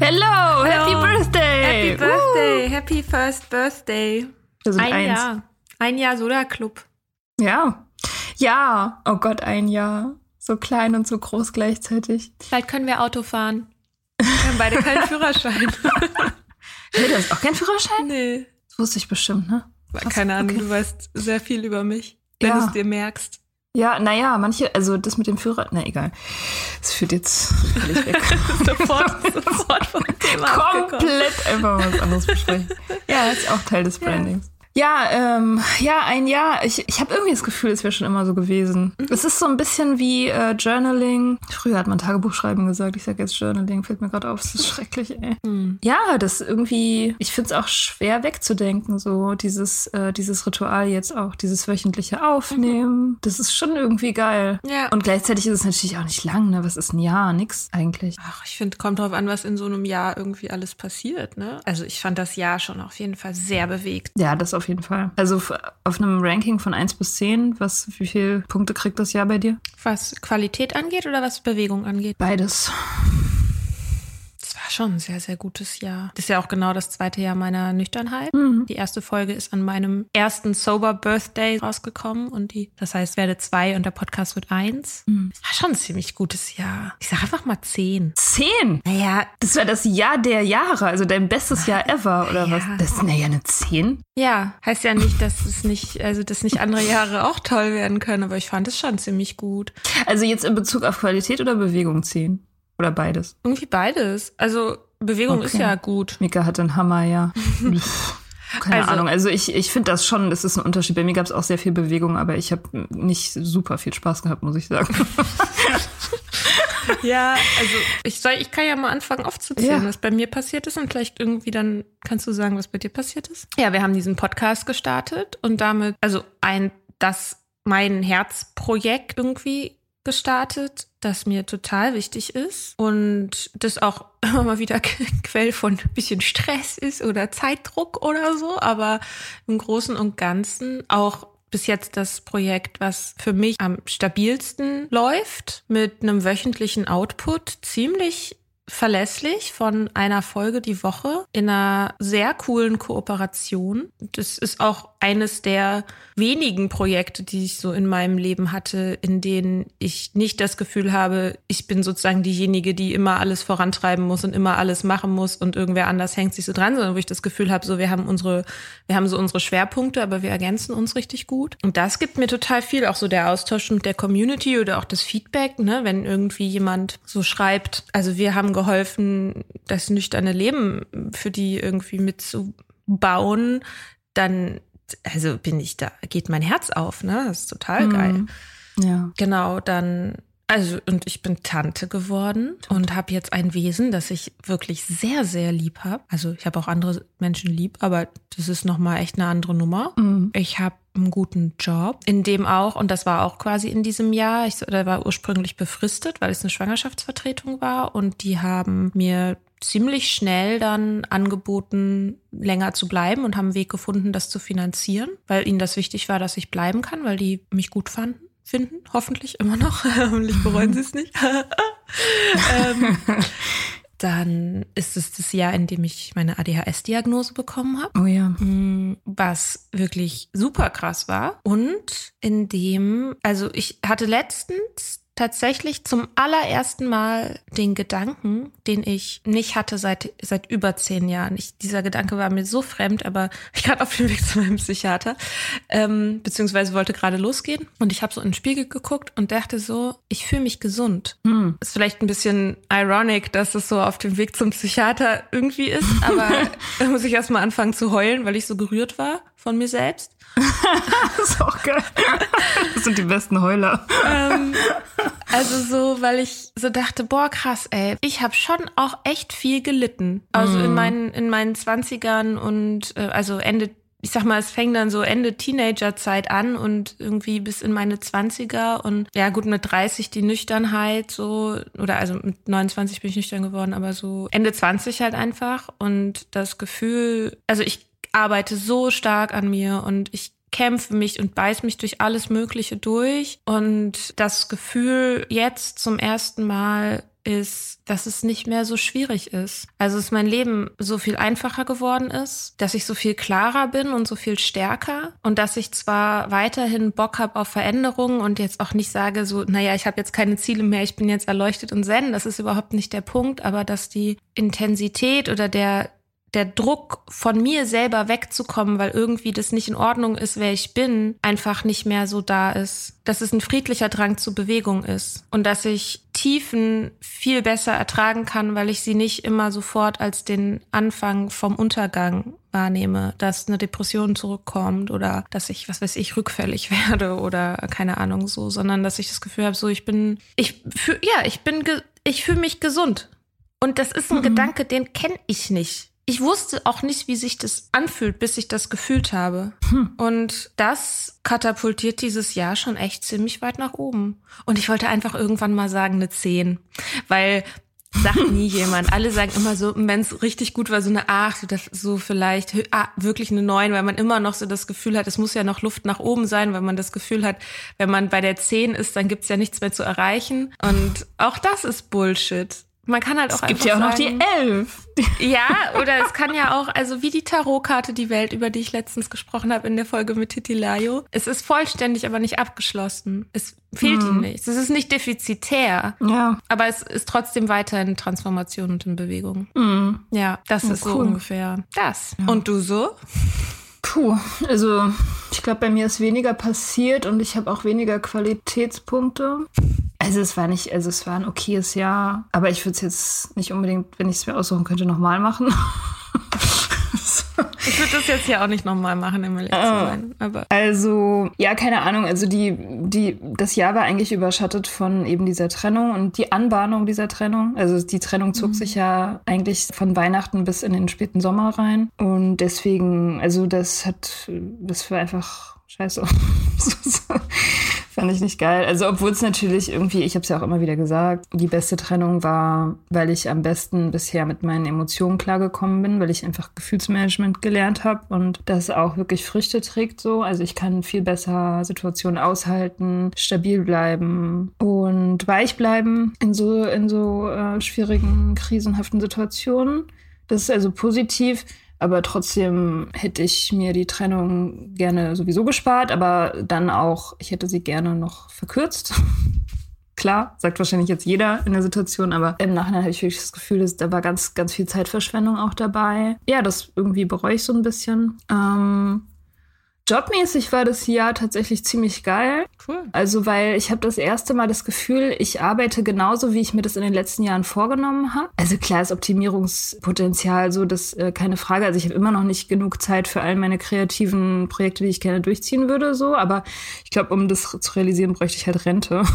Hello, Happy Birthday! Happy Birthday, Happy First Birthday. Ein eins. Jahr. Ein Jahr Soda Club. Ja. Ja. Oh Gott, ein Jahr. So klein und so groß gleichzeitig. Bald können wir Auto fahren. Haben beide keinen Führerschein. Hey, du hast auch keinen Führerschein? nee. Das wusste ich bestimmt, ne? Krass, Keine Ahnung, okay. du weißt sehr viel über mich, wenn Ja. du es dir merkst. Ja, naja, manche, also das mit dem Führer, na egal. Das führt jetzt völlig weg. sofort, sofort vom Thema. Komplett einfach was anderes besprechen. Ja, ist auch Teil des Brandings. Ja, ähm, ja, ein Jahr. Ich, ich habe irgendwie das Gefühl, es wäre schon immer so gewesen. Es ist so ein bisschen wie äh, Journaling. Früher hat man Tagebuchschreiben gesagt. Ich sage jetzt Journaling. Fällt mir gerade auf. Das ist schrecklich, ey. Ja, das irgendwie. Ich finde es auch schwer wegzudenken. So dieses, äh, dieses Ritual jetzt auch, dieses wöchentliche Aufnehmen. Das ist schon irgendwie geil. Ja. Und gleichzeitig ist es natürlich auch nicht lang. Ne? Was ist ein Jahr? Nix eigentlich. Ach, ich finde, kommt drauf an, was in so einem Jahr irgendwie alles passiert, ne? Also ich fand das Jahr schon auf jeden Fall sehr bewegt. Ja, das auf jeden Fall. Also auf einem Ranking von 1 bis 10, was, wie viele Punkte kriegt das Jahr bei dir? Was Qualität angeht oder was Bewegung angeht? Beides. War schon ein sehr, sehr gutes Jahr. Das ist ja auch genau das zweite Jahr meiner Nüchternheit. Die erste Folge ist an meinem ersten Sober Birthday rausgekommen und die, das heißt, werde zwei und der Podcast wird eins. Das war schon ein ziemlich gutes Jahr. Ich sag einfach mal zehn. 10! Naja, Das war das Jahr der Jahre, also dein bestes Jahr ever, oder Ja. was? Das ist naja eine 10. ja, heißt ja nicht, dass es nicht, also dass nicht andere Jahre auch toll werden können, aber ich fand es schon ziemlich gut. Also jetzt in Bezug auf Qualität oder Bewegung 10? Oder beides? Irgendwie beides. Also Bewegung ist Okay. ja gut. Mika hat einen Hammer, ja. Keine Also- Ahnung. Also ich, ich finde das schon, das ist ein Unterschied. Bei mir gab es auch sehr viel Bewegung, aber ich habe nicht super viel Spaß gehabt, muss ich sagen. Ja, also ich soll, ich kann ja mal anfangen aufzuzählen, Ja. was bei mir passiert ist und vielleicht irgendwie dann kannst du sagen, was bei dir passiert ist. Ja, wir haben diesen Podcast gestartet und damit, also ein, das mein Herzprojekt irgendwie gestartet, das mir total wichtig ist und das auch immer mal wieder Quell von ein bisschen Stress ist oder Zeitdruck oder so, aber im Großen und Ganzen auch bis jetzt das Projekt, was für mich am stabilsten läuft, mit einem wöchentlichen Output ziemlich verlässlich von einer Folge die Woche in einer sehr coolen Kooperation. Das ist auch eines der wenigen Projekte, die ich so in meinem Leben hatte, in denen ich nicht das Gefühl habe, ich bin sozusagen diejenige, die immer alles vorantreiben muss und immer alles machen muss und irgendwer anders hängt sich so dran, sondern wo ich das Gefühl habe, so wir haben unsere, wir haben so unsere Schwerpunkte, aber wir ergänzen uns richtig gut. Und das gibt mir total viel, auch so der Austausch mit der Community oder auch das Feedback, ne, wenn irgendwie jemand so schreibt, also wir haben geholfen, das nüchterne Leben für die irgendwie mitzubauen, dann also bin ich da, geht mein Herz auf, ne? Das ist total geil. Mhm. Ja. Genau, dann also, und ich bin Tante geworden und habe jetzt ein Wesen, das ich wirklich sehr, sehr lieb habe. Also, ich habe auch andere Menschen lieb, aber das ist nochmal echt eine andere Nummer. Mhm. Ich habe einen guten Job, in dem auch, und das war auch quasi in diesem Jahr, ich der war ursprünglich befristet, weil es eine Schwangerschaftsvertretung war und die haben mir ziemlich schnell dann angeboten, länger zu bleiben und haben einen Weg gefunden, das zu finanzieren, weil ihnen das wichtig war, dass ich bleiben kann, weil die mich gut fanden finden, hoffentlich immer noch. hoffentlich bereuen sie es nicht. ähm, dann ist es das Jahr, in dem ich meine ADHS-Diagnose bekommen habe. Oh ja. Mm, was wirklich super krass war. Und in dem, also ich hatte letztens tatsächlich zum allerersten Mal den Gedanken, den ich nicht hatte seit, seit über zehn Jahren. Ich, dieser Gedanke war mir so fremd, aber ich gerade auf dem Weg zu meinem Psychiater, ähm, beziehungsweise wollte gerade losgehen und ich habe so in den Spiegel geguckt und dachte so, ich fühle mich gesund. Hm. Ist vielleicht ein bisschen ironic, dass es so auf dem Weg zum Psychiater irgendwie ist, aber da muss ich erstmal anfangen zu heulen, weil ich so gerührt war von mir selbst. das ist auch geil. Das sind die besten Heuler. Ähm, also so, weil ich so dachte, boah, krass, ey, ich habe schon auch echt viel gelitten. Also mm. in meinen in meinen Zwanzigern und äh, also Ende ich sag mal, es fängt dann so Ende Teenagerzeit an und irgendwie bis in meine Zwanziger und ja gut, mit 30 die Nüchternheit so, oder also mit 29 bin ich nüchtern geworden, aber so Ende 20 halt einfach und das Gefühl, also ich arbeite so stark an mir und ich kämpfe mich und beiß mich durch alles Mögliche durch. Und das Gefühl jetzt zum ersten Mal ist, dass es nicht mehr so schwierig ist. Also dass mein Leben so viel einfacher geworden ist, dass ich so viel klarer bin und so viel stärker und dass ich zwar weiterhin Bock habe auf Veränderungen und jetzt auch nicht sage so, naja, ich habe jetzt keine Ziele mehr, ich bin jetzt erleuchtet und zen, das ist überhaupt nicht der Punkt, aber dass die Intensität oder der der Druck von mir selber wegzukommen, weil irgendwie das nicht in Ordnung ist, wer ich bin, einfach nicht mehr so da ist. Dass es ein friedlicher Drang zur Bewegung ist und dass ich Tiefen viel besser ertragen kann, weil ich sie nicht immer sofort als den Anfang vom Untergang wahrnehme, dass eine Depression zurückkommt oder dass ich, was weiß ich, rückfällig werde oder keine Ahnung so, sondern dass ich das Gefühl habe, so ich bin, ich fühl, ja, ich bin, ich fühle mich gesund. Und das ist ein mhm. Gedanke, den kenne ich nicht ich wusste auch nicht, wie sich das anfühlt, bis ich das gefühlt habe. Hm. Und das katapultiert dieses Jahr schon echt ziemlich weit nach oben. Und ich wollte einfach irgendwann mal sagen, eine 10. Weil sagt nie jemand. Alle sagen immer so, wenn es richtig gut war, so eine 8 oder so vielleicht ah, wirklich eine 9, weil man immer noch so das Gefühl hat, es muss ja noch Luft nach oben sein, weil man das Gefühl hat, wenn man bei der 10 ist, dann gibt's ja nichts mehr zu erreichen. Und auch das ist Bullshit. Man kann halt auch es gibt ja auch noch die elf. Ja, oder es kann ja auch, also wie die Tarotkarte Die Welt, über die ich letztens gesprochen habe in der Folge mit Titilayo. Es ist vollständig, aber nicht abgeschlossen. Es fehlt mhm. ihm nichts. Es ist nicht defizitär. Ja. Aber es ist trotzdem weiter in Transformation und in Bewegung. Mhm. Ja, das oh, ist cool. so ungefähr das. Ja. Und du so? Puh, also ich glaube, bei mir ist weniger passiert und ich habe auch weniger Qualitätspunkte. Also es war nicht, also es war ein okayes Jahr, aber ich würde es jetzt nicht unbedingt, wenn ich es mir aussuchen könnte, nochmal machen. Ich würde das jetzt hier auch nicht nochmal machen, im ehrlich ah. Also, ja, keine Ahnung. Also die, die, das Jahr war eigentlich überschattet von eben dieser Trennung und die Anbahnung dieser Trennung. Also die Trennung zog mhm. sich ja eigentlich von Weihnachten bis in den späten Sommer rein. Und deswegen, also das hat, das war einfach scheiße. Fand ich nicht geil. Also, obwohl es natürlich irgendwie, ich habe es ja auch immer wieder gesagt, die beste Trennung war, weil ich am besten bisher mit meinen Emotionen klargekommen bin, weil ich einfach Gefühlsmanagement gelernt habe und das auch wirklich Früchte trägt so. Also ich kann viel besser Situationen aushalten, stabil bleiben und weich bleiben in so, in so äh, schwierigen, krisenhaften Situationen. Das ist also positiv. Aber trotzdem hätte ich mir die Trennung gerne sowieso gespart, aber dann auch, ich hätte sie gerne noch verkürzt. Klar, sagt wahrscheinlich jetzt jeder in der Situation, aber im Nachhinein habe ich wirklich das Gefühl, dass da war ganz, ganz viel Zeitverschwendung auch dabei. Ja, das irgendwie bereue ich so ein bisschen. Ähm, Jobmäßig war das Jahr tatsächlich ziemlich geil. Cool. Also, weil ich habe das erste Mal das Gefühl, ich arbeite genauso, wie ich mir das in den letzten Jahren vorgenommen habe. Also klar ist Optimierungspotenzial so, das äh, keine Frage. Also ich habe immer noch nicht genug Zeit für all meine kreativen Projekte, die ich gerne durchziehen würde, so. Aber ich glaube, um das zu realisieren, bräuchte ich halt Rente.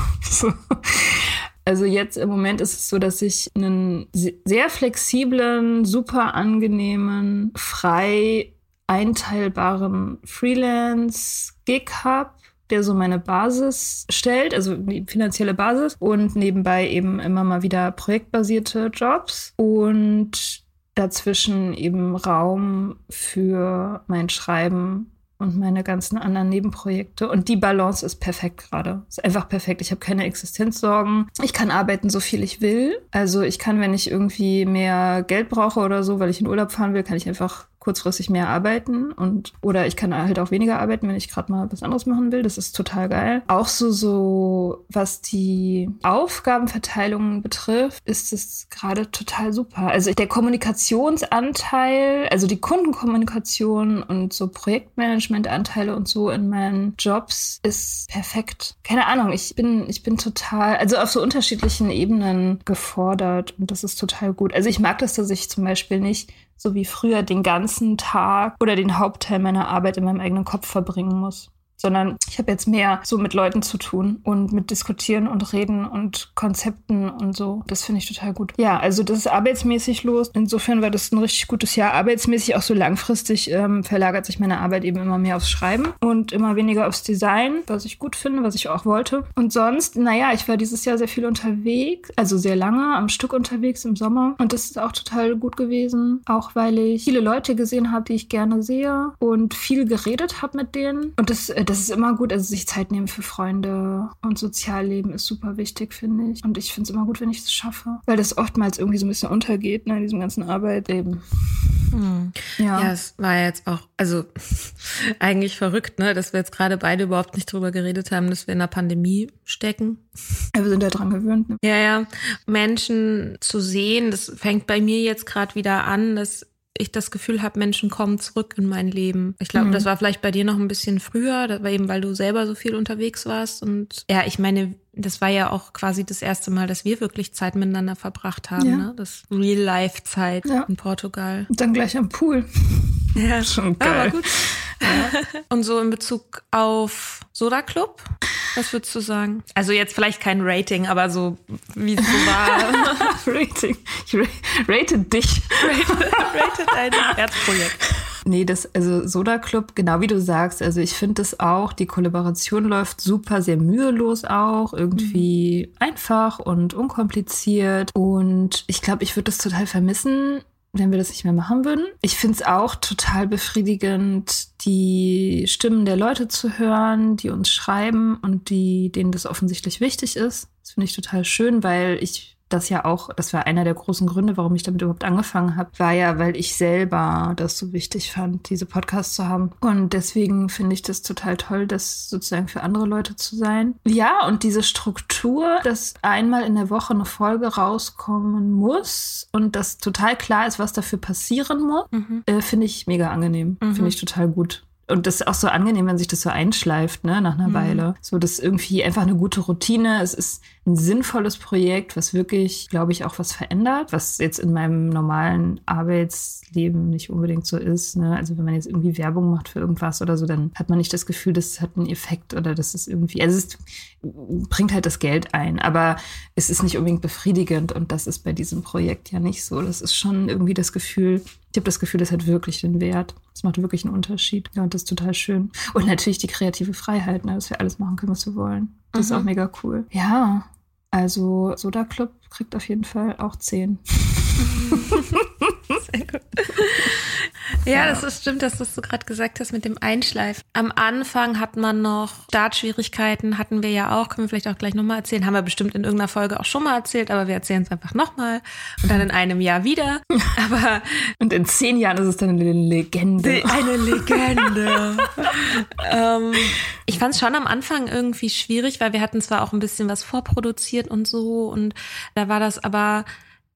Also jetzt im Moment ist es so, dass ich einen sehr flexiblen, super angenehmen, frei einteilbaren Freelance-Gig habe, der so meine Basis stellt, also die finanzielle Basis und nebenbei eben immer mal wieder projektbasierte Jobs und dazwischen eben Raum für mein Schreiben und meine ganzen anderen Nebenprojekte. Und die Balance ist perfekt gerade. Ist einfach perfekt. Ich habe keine Existenzsorgen. Ich kann arbeiten, so viel ich will. Also ich kann, wenn ich irgendwie mehr Geld brauche oder so, weil ich in Urlaub fahren will, kann ich einfach kurzfristig mehr arbeiten und oder ich kann halt auch weniger arbeiten, wenn ich gerade mal was anderes machen will. Das ist total geil. Auch so so was die Aufgabenverteilung betrifft, ist es gerade total super. Also der Kommunikationsanteil, also die Kundenkommunikation und so Projektmanagementanteile und so in meinen Jobs ist perfekt. Keine Ahnung, ich bin ich bin total also auf so unterschiedlichen Ebenen gefordert und das ist total gut. Also ich mag das, dass ich zum Beispiel nicht so wie früher den ganzen Tag oder den Hauptteil meiner Arbeit in meinem eigenen Kopf verbringen muss sondern ich habe jetzt mehr so mit Leuten zu tun und mit Diskutieren und Reden und Konzepten und so. Das finde ich total gut. Ja, also das ist arbeitsmäßig los. Insofern war das ein richtig gutes Jahr. Arbeitsmäßig auch so langfristig ähm, verlagert sich meine Arbeit eben immer mehr aufs Schreiben und immer weniger aufs Design, was ich gut finde, was ich auch wollte. Und sonst, naja, ich war dieses Jahr sehr viel unterwegs, also sehr lange am Stück unterwegs im Sommer. Und das ist auch total gut gewesen, auch weil ich viele Leute gesehen habe, die ich gerne sehe und viel geredet habe mit denen. Und das äh, das ist immer gut, also sich Zeit nehmen für Freunde und Sozialleben ist super wichtig, finde ich. Und ich finde es immer gut, wenn ich es schaffe, weil das oftmals irgendwie so ein bisschen untergeht, ne, in diesem ganzen Arbeitleben. Hm. Ja. ja, es war jetzt auch, also eigentlich verrückt, ne, dass wir jetzt gerade beide überhaupt nicht drüber geredet haben, dass wir in der Pandemie stecken. Ja, wir sind ja dran gewöhnt. Ne? Ja, ja. Menschen zu sehen, das fängt bei mir jetzt gerade wieder an, dass ich das Gefühl habe, Menschen kommen zurück in mein Leben. Ich glaube, mhm. das war vielleicht bei dir noch ein bisschen früher, das war eben, weil du selber so viel unterwegs warst. Und ja, ich meine, das war ja auch quasi das erste Mal, dass wir wirklich Zeit miteinander verbracht haben. Ja. Ne? Das Real-Life-Zeit ja. in Portugal. Und dann gleich am Pool. Ja, schon geil. Aber gut. Ja. Und so in Bezug auf Soda Club, was würdest du sagen? Also jetzt vielleicht kein Rating, aber so wie es so war. Rating. Ich rate dich. Rate, rate dein Herzprojekt. Nee, das, also Soda Club, genau wie du sagst, also ich finde das auch, die Kollaboration läuft super, sehr mühelos auch, irgendwie mhm. einfach und unkompliziert. Und ich glaube, ich würde das total vermissen, wenn wir das nicht mehr machen würden. Ich finde es auch total befriedigend, die Stimmen der Leute zu hören, die uns schreiben und die, denen das offensichtlich wichtig ist. Das finde ich total schön, weil ich das ja auch, das war einer der großen Gründe, warum ich damit überhaupt angefangen habe, war ja, weil ich selber das so wichtig fand, diese Podcasts zu haben. Und deswegen finde ich das total toll, das sozusagen für andere Leute zu sein. Ja, und diese Struktur, dass einmal in der Woche eine Folge rauskommen muss und dass total klar ist, was dafür passieren muss, mhm. äh, finde ich mega angenehm. Mhm. Finde ich total gut. Und das ist auch so angenehm, wenn sich das so einschleift, ne, nach einer mhm. Weile. So, das ist irgendwie einfach eine gute Routine. Es ist ein sinnvolles Projekt, was wirklich, glaube ich, auch was verändert, was jetzt in meinem normalen Arbeitsleben nicht unbedingt so ist. Ne? Also wenn man jetzt irgendwie Werbung macht für irgendwas oder so, dann hat man nicht das Gefühl, das hat einen Effekt oder das ist irgendwie, also es bringt halt das Geld ein, aber es ist nicht unbedingt befriedigend und das ist bei diesem Projekt ja nicht so. Das ist schon irgendwie das Gefühl, Ich habe das Gefühl, das hat wirklich den Wert. Es macht wirklich einen Unterschied. Ja, und das ist total schön. Und natürlich die kreative Freiheit, ne, dass wir alles machen können, was wir wollen. Das mhm. ist auch mega cool. Ja, also Soda Club kriegt auf jeden Fall auch 10. Sehr gut. Ja, das ist stimmt, dass du gerade gesagt hast mit dem Einschleifen. Am Anfang hat man noch Startschwierigkeiten, hatten wir ja auch, können wir vielleicht auch gleich nochmal erzählen. Haben wir bestimmt in irgendeiner Folge auch schon mal erzählt, aber wir erzählen es einfach nochmal und dann in einem Jahr wieder. Aber und in zehn Jahren ist es dann eine Legende. Eine Legende. ähm, ich fand es schon am Anfang irgendwie schwierig, weil wir hatten zwar auch ein bisschen was vorproduziert und so und da war das aber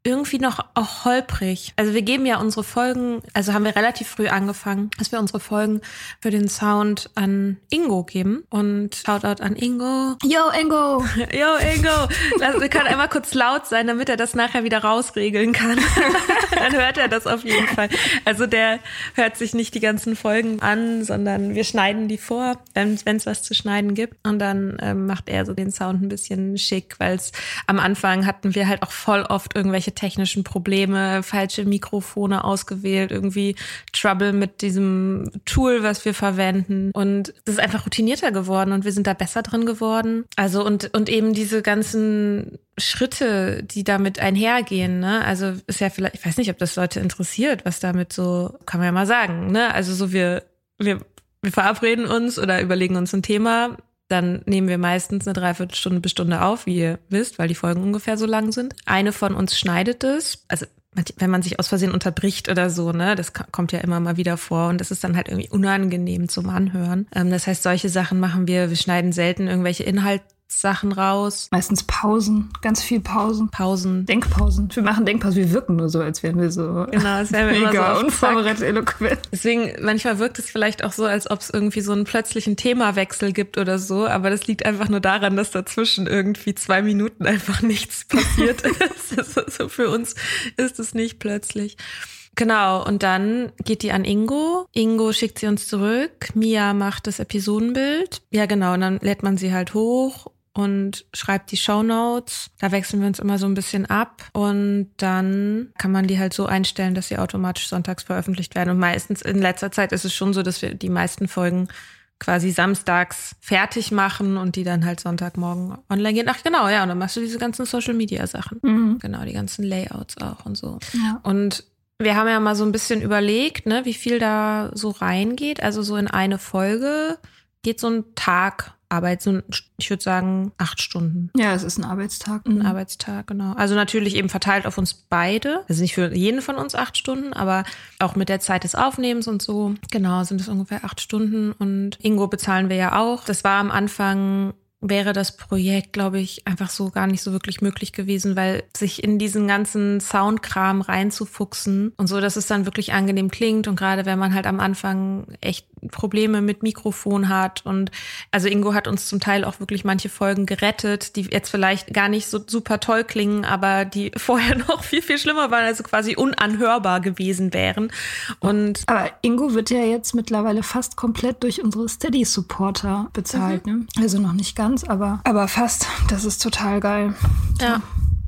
irgendwie noch auch holprig. Also wir geben ja unsere Folgen, also haben wir relativ früh angefangen, dass wir unsere Folgen für den Sound an Ingo geben. Und Shoutout an Ingo. Yo, Ingo! Yo, Ingo! Also, kann einmal kurz laut sein, damit er das nachher wieder rausregeln kann. Dann hört er das auf jeden Fall. Also der hört sich nicht die ganzen Folgen an, sondern wir schneiden die vor, wenn es was zu schneiden gibt. Und dann ähm, macht er so den Sound ein bisschen schick, weil es am Anfang hatten wir halt auch voll oft irgendwelche irgendwelche technischen Probleme, falsche Mikrofone ausgewählt, irgendwie Trouble mit diesem Tool, was wir verwenden. Und das ist einfach routinierter geworden und wir sind da besser drin geworden. Also und, und eben diese ganzen Schritte, die damit einhergehen, ne? Also ist ja vielleicht, ich weiß nicht, ob das Leute interessiert, was damit so, kann man ja mal sagen, ne? Also so wir, wir, wir verabreden uns oder überlegen uns ein Thema, dann nehmen wir meistens eine Dreiviertelstunde bis Stunde auf, wie ihr wisst, weil die Folgen ungefähr so lang sind. Eine von uns schneidet es. Also wenn man sich aus Versehen unterbricht oder so, ne, das kommt ja immer mal wieder vor und das ist dann halt irgendwie unangenehm zum Anhören. Ähm, das heißt, solche Sachen machen wir. Wir schneiden selten irgendwelche Inhalte Sachen raus. Meistens Pausen, ganz viel Pausen. Pausen. Denkpausen. Wir machen Denkpausen, wir wirken nur so, als wären wir so genau, als wären wir mega so unvorbereitet eloquent. Deswegen, manchmal wirkt es vielleicht auch so, als ob es irgendwie so einen plötzlichen Themawechsel gibt oder so, aber das liegt einfach nur daran, dass dazwischen irgendwie zwei Minuten einfach nichts passiert ist. also für uns ist es nicht plötzlich. Genau, und dann geht die an Ingo. Ingo schickt sie uns zurück. Mia macht das Episodenbild. Ja, genau, und dann lädt man sie halt hoch und schreibt die Show Notes. Da wechseln wir uns immer so ein bisschen ab und dann kann man die halt so einstellen, dass sie automatisch sonntags veröffentlicht werden. Und meistens in letzter Zeit ist es schon so, dass wir die meisten Folgen quasi samstags fertig machen und die dann halt Sonntagmorgen online gehen. Ach genau, ja, und dann machst du diese ganzen Social Media Sachen. Mhm. Genau, die ganzen Layouts auch und so. Ja. Und wir haben ja mal so ein bisschen überlegt, ne, wie viel da so reingeht. Also so in eine Folge geht so ein Tag Arbeit, so ich würde sagen acht Stunden. Ja, es ist ein Arbeitstag. Ein mhm. Arbeitstag, genau. Also natürlich eben verteilt auf uns beide. Also nicht für jeden von uns acht Stunden, aber auch mit der Zeit des Aufnehmens und so. Genau, sind es ungefähr acht Stunden. Und Ingo bezahlen wir ja auch. Das war am Anfang wäre das Projekt, glaube ich, einfach so gar nicht so wirklich möglich gewesen, weil sich in diesen ganzen Soundkram reinzufuchsen und so, dass es dann wirklich angenehm klingt und gerade wenn man halt am Anfang echt Probleme mit Mikrofon hat und also Ingo hat uns zum Teil auch wirklich manche Folgen gerettet, die jetzt vielleicht gar nicht so super toll klingen, aber die vorher noch viel viel schlimmer waren, also quasi unanhörbar gewesen wären und aber Ingo wird ja jetzt mittlerweile fast komplett durch unsere Steady Supporter bezahlt, mhm. ne? Also noch nicht ganz ganz, aber, aber fast. Das ist total geil. Ja.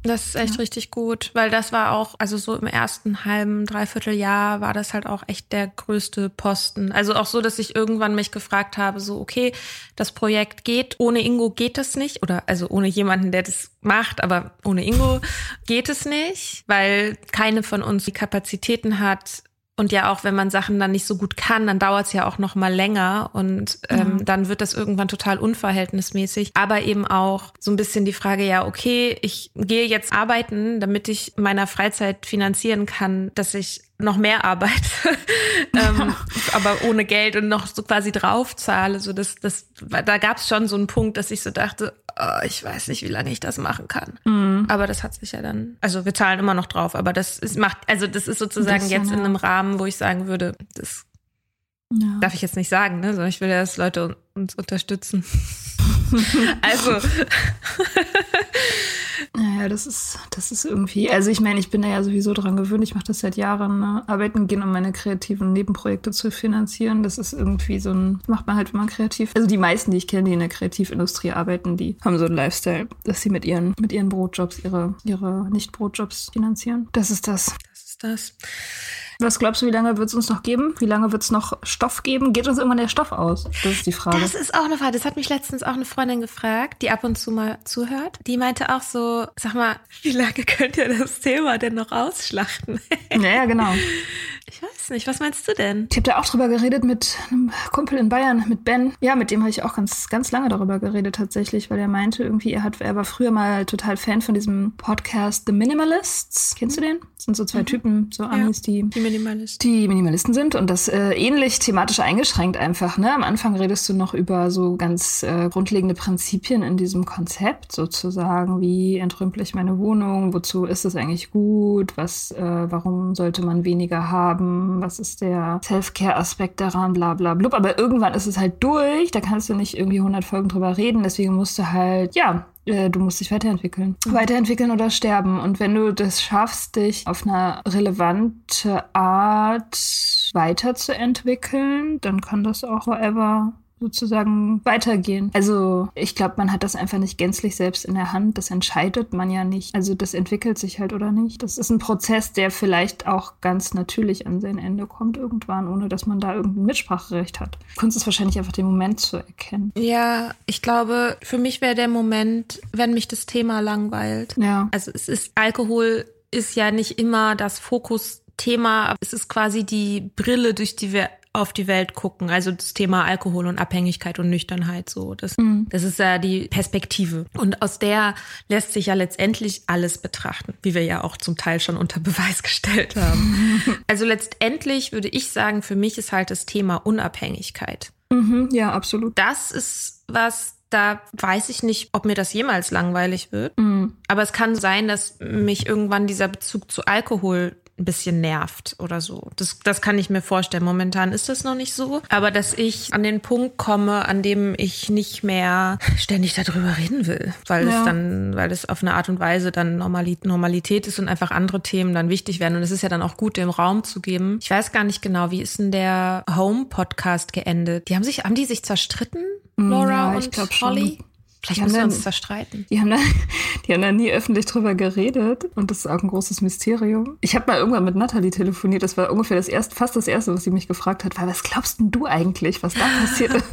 Das ist echt ja. richtig gut, weil das war auch, also so im ersten halben, dreiviertel Jahr war das halt auch echt der größte Posten. Also auch so, dass ich irgendwann mich gefragt habe, so, okay, das Projekt geht, ohne Ingo geht das nicht oder also ohne jemanden, der das macht, aber ohne Ingo geht es nicht, weil keine von uns die Kapazitäten hat, und ja, auch wenn man Sachen dann nicht so gut kann, dann dauert es ja auch noch mal länger und ähm, ja. dann wird das irgendwann total unverhältnismäßig. Aber eben auch so ein bisschen die Frage, ja, okay, ich gehe jetzt arbeiten, damit ich meiner Freizeit finanzieren kann, dass ich noch mehr arbeite, ähm, aber ohne Geld und noch so quasi draufzahle. So das, das, da gab es schon so einen Punkt, dass ich so dachte, oh, ich weiß nicht, wie lange ich das machen kann. Mhm. Aber das hat sich ja dann, also wir zahlen immer noch drauf, aber das ist, macht, also das ist sozusagen das jetzt ja. in einem Rahmen, wo ich sagen würde, das ja. darf ich jetzt nicht sagen, ne? Sondern ich will ja, dass Leute uns unterstützen. also Naja, das ist, das ist irgendwie, also ich meine, ich bin da ja sowieso dran gewöhnt, ich mache das seit Jahren, ne? arbeiten gehen, um meine kreativen Nebenprojekte zu finanzieren. Das ist irgendwie so ein, macht man halt, wenn man kreativ. Also die meisten, die ich kenne, die in der Kreativindustrie arbeiten, die haben so einen Lifestyle, dass sie mit ihren, mit ihren Brotjobs ihre, ihre Nicht-Brotjobs finanzieren. Das ist das. Das ist das. Was glaubst du, wie lange wird es uns noch geben? Wie lange wird es noch Stoff geben? Geht uns irgendwann der Stoff aus? Das ist die Frage. Das ist auch eine Frage. Das hat mich letztens auch eine Freundin gefragt, die ab und zu mal zuhört. Die meinte auch so, sag mal, wie lange könnt ihr das Thema denn noch ausschlachten? Naja, genau. Ich weiß nicht, was meinst du denn? Ich habe da auch drüber geredet mit einem Kumpel in Bayern, mit Ben. Ja, mit dem habe ich auch ganz, ganz lange darüber geredet tatsächlich, weil er meinte irgendwie, er hat, er war früher mal total Fan von diesem Podcast The Minimalists. Kennst du den? Das sind so zwei mhm. Typen, so Amis, ja, die, die, Minimalisten. die Minimalisten sind und das äh, ähnlich thematisch eingeschränkt einfach. Ne? Am Anfang redest du noch über so ganz äh, grundlegende Prinzipien in diesem Konzept, sozusagen, wie entrümpel ich meine Wohnung, wozu ist es eigentlich gut, was, äh, warum sollte man weniger haben, was ist der Self-Care-Aspekt daran, bla bla blub. Aber irgendwann ist es halt durch, da kannst du nicht irgendwie 100 Folgen drüber reden, deswegen musst du halt, ja, äh, du musst dich weiterentwickeln. Mhm. Weiterentwickeln oder sterben. Und wenn du das schaffst, dich auf eine relevante Art weiterzuentwickeln, dann kann das auch forever sozusagen weitergehen. Also ich glaube, man hat das einfach nicht gänzlich selbst in der Hand. Das entscheidet man ja nicht. Also das entwickelt sich halt oder nicht. Das ist ein Prozess, der vielleicht auch ganz natürlich an sein Ende kommt irgendwann, ohne dass man da irgendein Mitspracherecht hat. Kunst ist wahrscheinlich einfach den Moment zu erkennen. Ja, ich glaube, für mich wäre der Moment, wenn mich das Thema langweilt. Ja. Also es ist Alkohol ist ja nicht immer das Fokusthema. Es ist quasi die Brille, durch die wir auf die Welt gucken. Also das Thema Alkohol und Abhängigkeit und Nüchternheit so. Das, mhm. das ist ja die Perspektive. Und aus der lässt sich ja letztendlich alles betrachten, wie wir ja auch zum Teil schon unter Beweis gestellt haben. also letztendlich würde ich sagen, für mich ist halt das Thema Unabhängigkeit. Mhm, ja, absolut. Das ist was, da weiß ich nicht, ob mir das jemals langweilig wird. Mhm. Aber es kann sein, dass mich irgendwann dieser Bezug zu Alkohol ein bisschen nervt oder so. Das, das kann ich mir vorstellen. Momentan ist das noch nicht so. Aber dass ich an den Punkt komme, an dem ich nicht mehr ständig darüber reden will, weil ja. es dann, weil es auf eine Art und Weise dann Normalität ist und einfach andere Themen dann wichtig werden. Und es ist ja dann auch gut, dem Raum zu geben. Ich weiß gar nicht genau, wie ist denn der Home-Podcast geendet? Die haben sich, haben die sich zerstritten? Mm, Laura ja, und Holly? Schon. Vielleicht müssen wir uns zerstreiten. Die haben, da, die haben da nie öffentlich drüber geredet und das ist auch ein großes Mysterium. Ich habe mal irgendwann mit Natalie telefoniert, das war ungefähr das erste, fast das erste, was sie mich gefragt hat, war, was glaubst denn du eigentlich, was da passiert ist?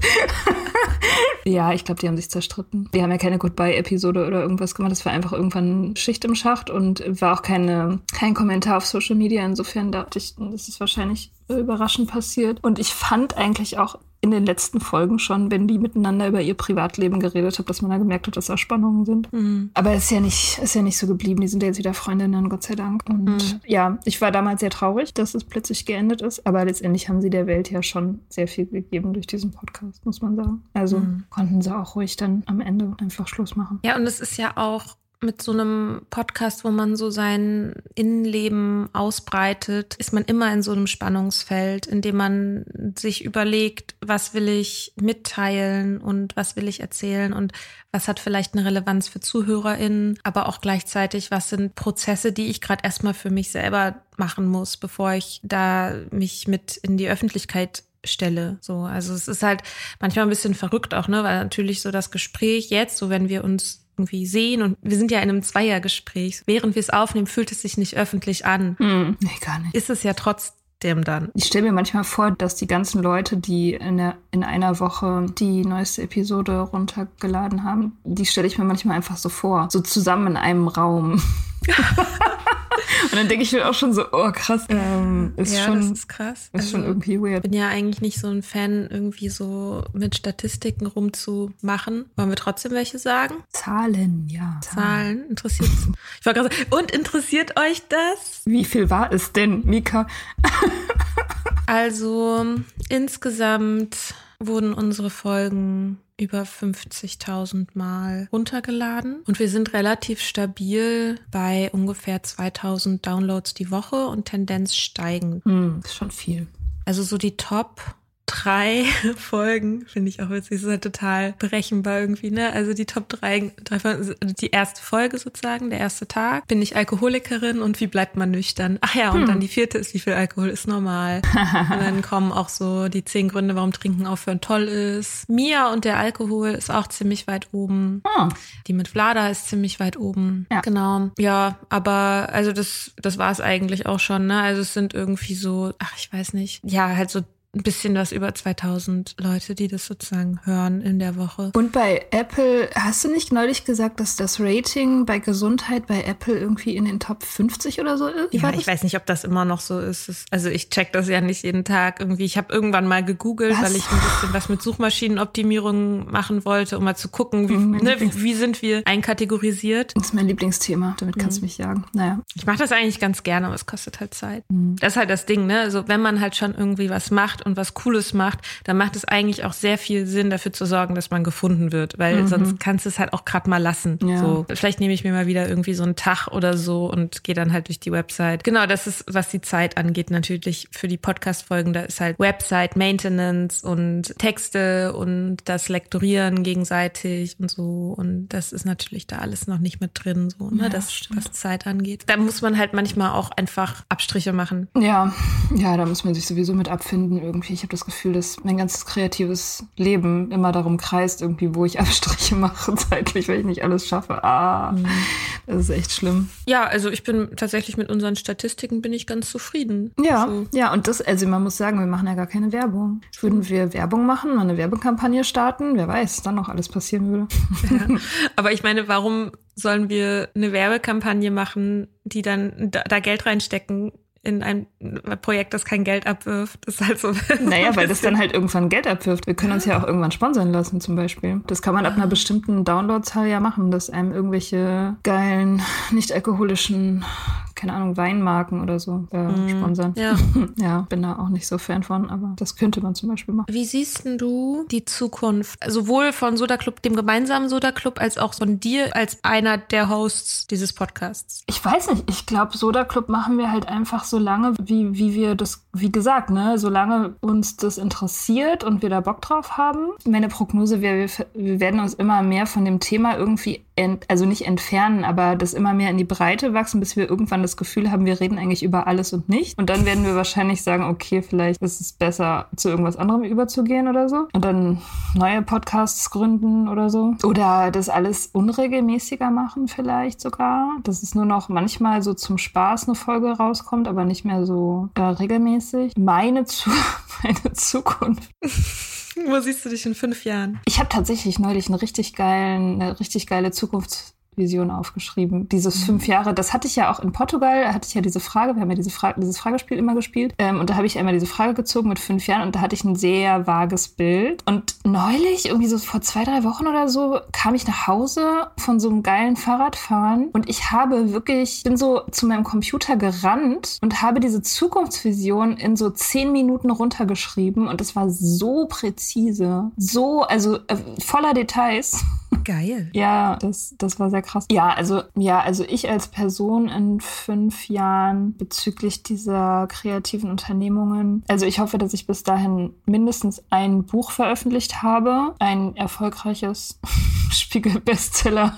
ja, ich glaube, die haben sich zerstritten. Die haben ja keine Goodbye-Episode oder irgendwas gemacht. Das war einfach irgendwann Schicht im Schacht und war auch keine, kein Kommentar auf Social Media. Insofern dachte ich, das ist wahrscheinlich überraschend passiert. Und ich fand eigentlich auch in den letzten Folgen schon, wenn die miteinander über ihr Privatleben geredet haben, dass man da gemerkt hat, dass da Spannungen sind. Mhm. Aber es ist ja nicht, ist ja nicht so geblieben. Die sind ja jetzt wieder Freundinnen, Gott sei Dank. Und mhm. ja, ich war damals sehr traurig, dass es plötzlich geendet ist. Aber letztendlich haben sie der Welt ja schon sehr viel gegeben durch diesen Podcast, muss man sagen. Also mhm. konnten sie auch ruhig dann am Ende einfach Schluss machen. Ja, und es ist ja auch mit so einem Podcast, wo man so sein Innenleben ausbreitet, ist man immer in so einem Spannungsfeld, in dem man sich überlegt, was will ich mitteilen und was will ich erzählen und was hat vielleicht eine Relevanz für ZuhörerInnen, aber auch gleichzeitig, was sind Prozesse, die ich gerade erstmal für mich selber machen muss, bevor ich da mich mit in die Öffentlichkeit stelle. So, also es ist halt manchmal ein bisschen verrückt auch, ne, weil natürlich so das Gespräch jetzt, so wenn wir uns irgendwie sehen und wir sind ja in einem Zweiergespräch. Während wir es aufnehmen, fühlt es sich nicht öffentlich an. Hm, nee, gar nicht. Ist es ja trotzdem dann. Ich stelle mir manchmal vor, dass die ganzen Leute, die in, der, in einer Woche die neueste Episode runtergeladen haben, die stelle ich mir manchmal einfach so vor. So zusammen in einem Raum. Und dann denke ich mir auch schon so, oh krass, ähm, ist ja, schon, das ist krass. Ist also, schon irgendwie weird. Ich bin ja eigentlich nicht so ein Fan, irgendwie so mit Statistiken rumzumachen. Wollen wir trotzdem welche sagen? Zahlen, ja. Zahlen, interessiert Ich war gerade und interessiert euch das? Wie viel war es denn, Mika? also insgesamt wurden unsere Folgen über 50.000 Mal runtergeladen und wir sind relativ stabil bei ungefähr 2000 Downloads die Woche und Tendenz steigend. Hm, ist schon viel. Also so die Top drei Folgen finde ich auch witzig. Das ist halt total berechenbar irgendwie, ne? Also die Top drei, drei Folgen, die erste Folge sozusagen, der erste Tag. Bin ich Alkoholikerin und wie bleibt man nüchtern? Ach ja, und hm. dann die vierte ist, wie viel Alkohol ist normal? und dann kommen auch so die zehn Gründe, warum Trinken aufhören toll ist. Mia und der Alkohol ist auch ziemlich weit oben. Oh. Die mit Vlada ist ziemlich weit oben. Ja. Genau. Ja, aber also das, das war es eigentlich auch schon, ne? Also es sind irgendwie so, ach, ich weiß nicht, ja, halt so ein bisschen was über 2000 Leute, die das sozusagen hören in der Woche. Und bei Apple, hast du nicht neulich gesagt, dass das Rating bei Gesundheit bei Apple irgendwie in den Top 50 oder so ist? Ja, ich weiß nicht, ob das immer noch so ist. Also ich check das ja nicht jeden Tag irgendwie. Ich habe irgendwann mal gegoogelt, was? weil ich ein bisschen was mit Suchmaschinenoptimierung machen wollte, um mal zu gucken, wie, mhm, ne, wie sind wir einkategorisiert. Das ist mein Lieblingsthema. Damit kannst mhm. du mich jagen. Naja. Ich mache das eigentlich ganz gerne, aber es kostet halt Zeit. Mhm. Das ist halt das Ding, ne? Also wenn man halt schon irgendwie was macht, macht und was Cooles macht, dann macht es eigentlich auch sehr viel Sinn, dafür zu sorgen, dass man gefunden wird, weil mhm. sonst kannst du es halt auch gerade mal lassen. Ja. So, vielleicht nehme ich mir mal wieder irgendwie so einen Tag oder so und gehe dann halt durch die Website. Genau, das ist, was die Zeit angeht, natürlich für die Podcast-Folgen. Da ist halt Website Maintenance und Texte und das Lektorieren gegenseitig und so. Und das ist natürlich da alles noch nicht mit drin, so, ne, ja, das, was Zeit angeht. Da muss man halt manchmal auch einfach Abstriche machen. Ja, ja, da muss man sich sowieso mit abfinden irgendwie. Ich habe das Gefühl, dass mein ganzes kreatives Leben immer darum kreist, irgendwie, wo ich Abstriche mache zeitlich, weil ich nicht alles schaffe. Ah, mhm. das ist echt schlimm. Ja, also ich bin tatsächlich mit unseren Statistiken bin ich ganz zufrieden. Ja, so. ja, und das, also man muss sagen, wir machen ja gar keine Werbung. Würden wir Werbung machen, mal eine Werbekampagne starten, wer weiß, dann noch alles passieren würde. Ja. Aber ich meine, warum sollen wir eine Werbekampagne machen, die dann da, da Geld reinstecken, in ein Projekt, das kein Geld abwirft. Das ist halt so. Naja, weil das dann halt irgendwann Geld abwirft. Wir können uns ja auch irgendwann sponsern lassen, zum Beispiel. Das kann man ab einer bestimmten Downloadzahl ja machen, dass einem irgendwelche geilen, nicht alkoholischen keine Ahnung, Weinmarken oder so äh, mm, sponsern. Ja. ja, bin da auch nicht so Fan von, aber das könnte man zum Beispiel machen. Wie siehst du die Zukunft sowohl von Soda Club, dem gemeinsamen Soda Club, als auch von dir als einer der Hosts dieses Podcasts? Ich weiß nicht. Ich glaube, Soda Club machen wir halt einfach so lange, wie, wie wir das, wie gesagt, ne, solange uns das interessiert und wir da Bock drauf haben. Meine Prognose wäre, wir, wir werden uns immer mehr von dem Thema irgendwie, ent, also nicht entfernen, aber das immer mehr in die Breite wachsen, bis wir irgendwann das Gefühl haben, wir reden eigentlich über alles und nicht. Und dann werden wir wahrscheinlich sagen, okay, vielleicht ist es besser, zu irgendwas anderem überzugehen oder so. Und dann neue Podcasts gründen oder so. Oder das alles unregelmäßiger machen vielleicht sogar. Dass es nur noch manchmal so zum Spaß eine Folge rauskommt, aber nicht mehr so äh, regelmäßig. Meine, zu meine Zukunft. Wo siehst du dich in fünf Jahren? Ich habe tatsächlich neulich einen richtig geilen, eine richtig geile Zukunfts Vision aufgeschrieben. Dieses mhm. fünf Jahre, das hatte ich ja auch in Portugal, hatte ich ja diese Frage, wir haben ja diese Frage, dieses Fragespiel immer gespielt. Ähm, und da habe ich einmal diese Frage gezogen mit fünf Jahren und da hatte ich ein sehr vages Bild. Und neulich, irgendwie so vor zwei, drei Wochen oder so, kam ich nach Hause von so einem geilen Fahrradfahren und ich habe wirklich, bin so zu meinem Computer gerannt und habe diese Zukunftsvision in so zehn Minuten runtergeschrieben und es war so präzise, so, also äh, voller Details. Geil. Ja, das, das war sehr krass. Ja, also, ja, also ich als Person in fünf Jahren bezüglich dieser kreativen Unternehmungen. Also ich hoffe, dass ich bis dahin mindestens ein Buch veröffentlicht habe. Ein erfolgreiches Spiegel-Bestseller.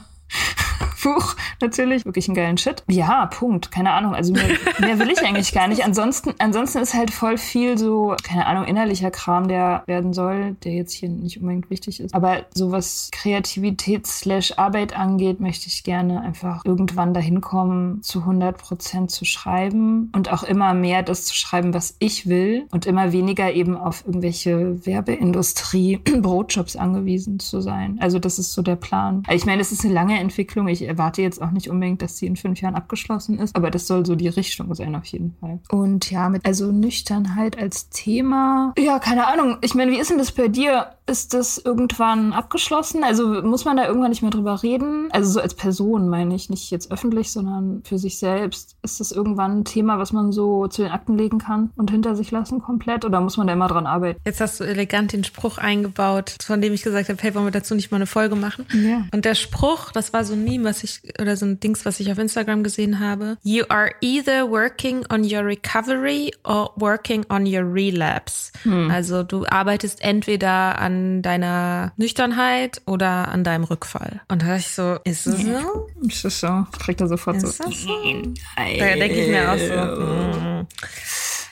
Buch natürlich. Wirklich einen geilen Shit. Ja, Punkt. Keine Ahnung. Also mehr, mehr will ich eigentlich gar nicht. Ansonsten, ansonsten ist halt voll viel so, keine Ahnung, innerlicher Kram, der werden soll, der jetzt hier nicht unbedingt wichtig ist. Aber so was Kreativität slash Arbeit angeht, möchte ich gerne einfach irgendwann dahin kommen, zu 100 Prozent zu schreiben und auch immer mehr das zu schreiben, was ich will und immer weniger eben auf irgendwelche Werbeindustrie, Brotjobs angewiesen zu sein. Also das ist so der Plan. Ich meine, es ist eine lange Entwicklung. Ich erwarte jetzt auch nicht unbedingt, dass sie in fünf Jahren abgeschlossen ist, aber das soll so die Richtung sein auf jeden Fall. Und ja, mit also Nüchternheit als Thema. Ja, keine Ahnung. Ich meine, wie ist denn das bei dir? ist das irgendwann abgeschlossen? Also muss man da irgendwann nicht mehr drüber reden? Also so als Person meine ich, nicht jetzt öffentlich, sondern für sich selbst. Ist das irgendwann ein Thema, was man so zu den Akten legen kann und hinter sich lassen komplett? Oder muss man da immer dran arbeiten? Jetzt hast du elegant den Spruch eingebaut, von dem ich gesagt habe, hey, wollen wir dazu nicht mal eine Folge machen? Ja. Und der Spruch, das war so ein Meme, was ich, oder so ein Dings, was ich auf Instagram gesehen habe. You are either working on your recovery or working on your relapse. Hm. Also du arbeitest entweder an deiner Nüchternheit oder an deinem Rückfall. Und da dachte ich so, ist es so? Ist es so? Kriegt er sofort Ist so. das so? Da denke ich mir auch so. mm.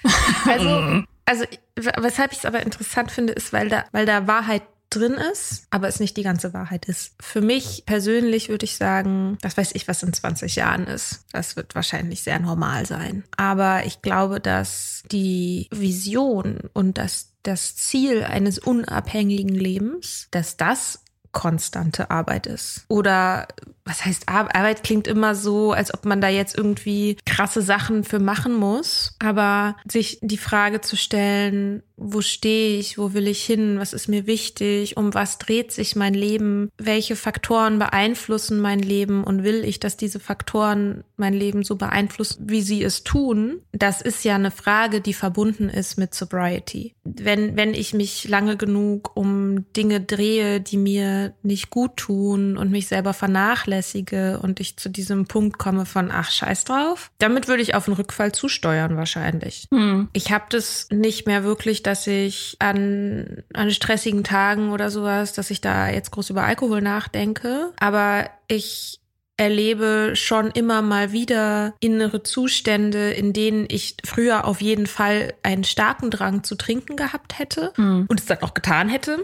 Also, also weshalb ich es aber interessant finde, ist, weil da, weil da Wahrheit drin ist, aber es nicht die ganze Wahrheit ist. Für mich persönlich würde ich sagen, das weiß ich, was in 20 Jahren ist. Das wird wahrscheinlich sehr normal sein. Aber ich glaube, dass die Vision und das, das Ziel eines unabhängigen Lebens, dass das konstante Arbeit ist. Oder was heißt Ar- Arbeit klingt immer so, als ob man da jetzt irgendwie krasse Sachen für machen muss. Aber sich die Frage zu stellen, wo stehe ich, wo will ich hin, was ist mir wichtig, um was dreht sich mein Leben, welche Faktoren beeinflussen mein Leben und will ich, dass diese Faktoren mein Leben so beeinflussen, wie sie es tun, das ist ja eine Frage, die verbunden ist mit Sobriety. Wenn, wenn ich mich lange genug um Dinge drehe, die mir nicht gut tun und mich selber vernachlässige und ich zu diesem Punkt komme von, ach, scheiß drauf, damit würde ich auf einen Rückfall zusteuern wahrscheinlich. Hm. Ich habe das nicht mehr wirklich, dass ich an, an stressigen Tagen oder sowas, dass ich da jetzt groß über Alkohol nachdenke. Aber ich erlebe schon immer mal wieder innere Zustände, in denen ich früher auf jeden Fall einen starken Drang zu trinken gehabt hätte Hm. und es dann auch getan hätte.